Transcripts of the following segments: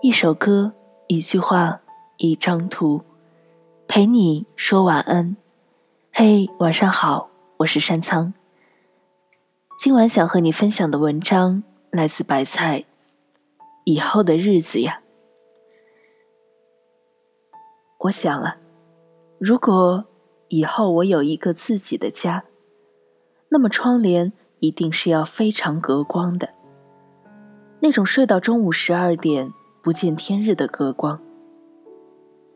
一首歌，一句话，一张图，陪你说晚安。嘿，晚上好，我是山仓。今晚想和你分享的文章来自白菜。以后的日子呀，我想啊，如果以后我有一个自己的家，那么窗帘一定是要非常隔光的，那种睡到中午十二点。不见天日的隔光，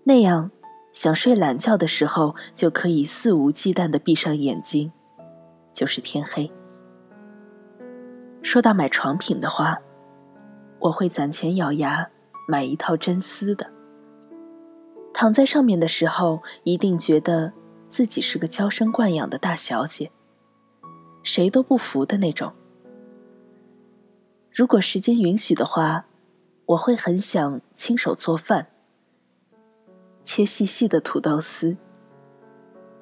那样想睡懒觉的时候就可以肆无忌惮的闭上眼睛，就是天黑。说到买床品的话，我会攒钱咬牙买一套真丝的，躺在上面的时候一定觉得自己是个娇生惯养的大小姐，谁都不服的那种。如果时间允许的话。我会很想亲手做饭，切细细的土豆丝，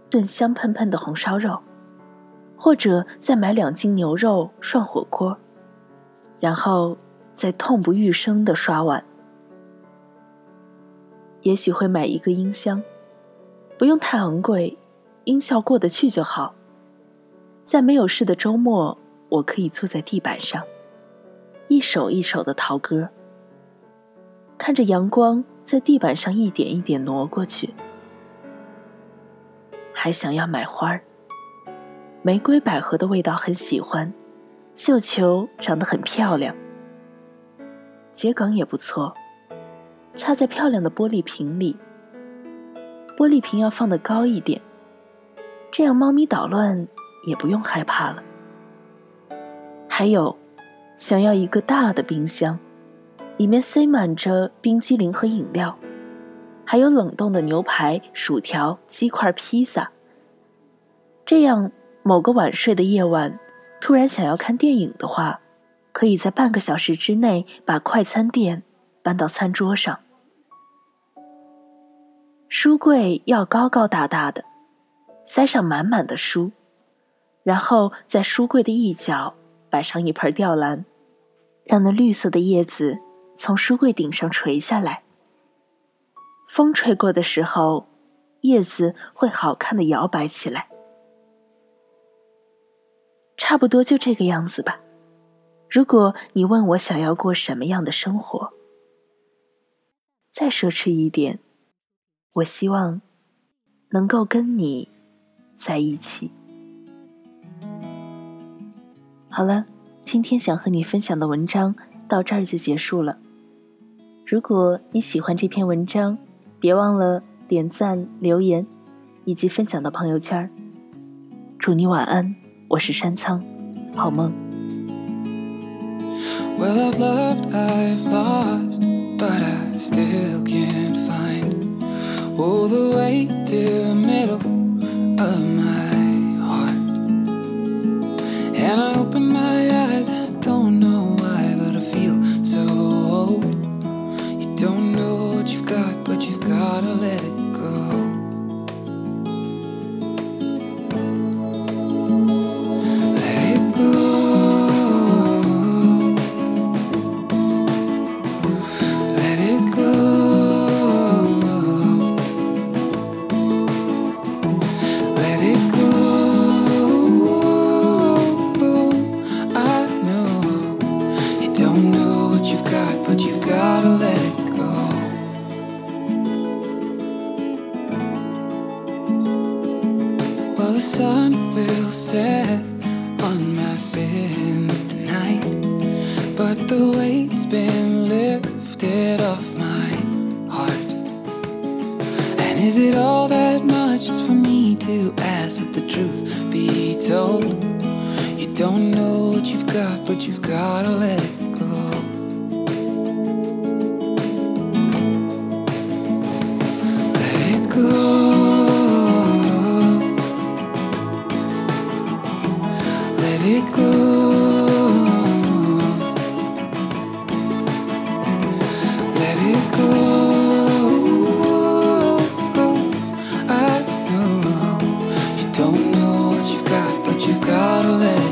炖香喷喷的红烧肉，或者再买两斤牛肉涮火锅，然后再痛不欲生的刷碗。也许会买一个音箱，不用太昂贵，音效过得去就好。在没有事的周末，我可以坐在地板上，一首一首的陶歌。看着阳光在地板上一点一点挪过去，还想要买花儿。玫瑰、百合的味道很喜欢，绣球长得很漂亮，桔梗也不错，插在漂亮的玻璃瓶里。玻璃瓶要放得高一点，这样猫咪捣乱也不用害怕了。还有，想要一个大的冰箱。里面塞满着冰激凌和饮料，还有冷冻的牛排、薯条、鸡块、披萨。这样，某个晚睡的夜晚，突然想要看电影的话，可以在半个小时之内把快餐店搬到餐桌上。书柜要高高大大的，塞上满满的书，然后在书柜的一角摆上一盆吊兰，让那绿色的叶子。从书柜顶上垂下来，风吹过的时候，叶子会好看的摇摆起来。差不多就这个样子吧。如果你问我想要过什么样的生活，再奢侈一点，我希望能够跟你在一起。好了，今天想和你分享的文章到这儿就结束了。如果你喜欢这篇文章，别忘了点赞、留言，以及分享到朋友圈。祝你晚安，我是山仓，好梦。But the weight's been lifted off my heart. And is it all that much just for me to ask that the truth be told? You don't know what you've got, but you've gotta let it away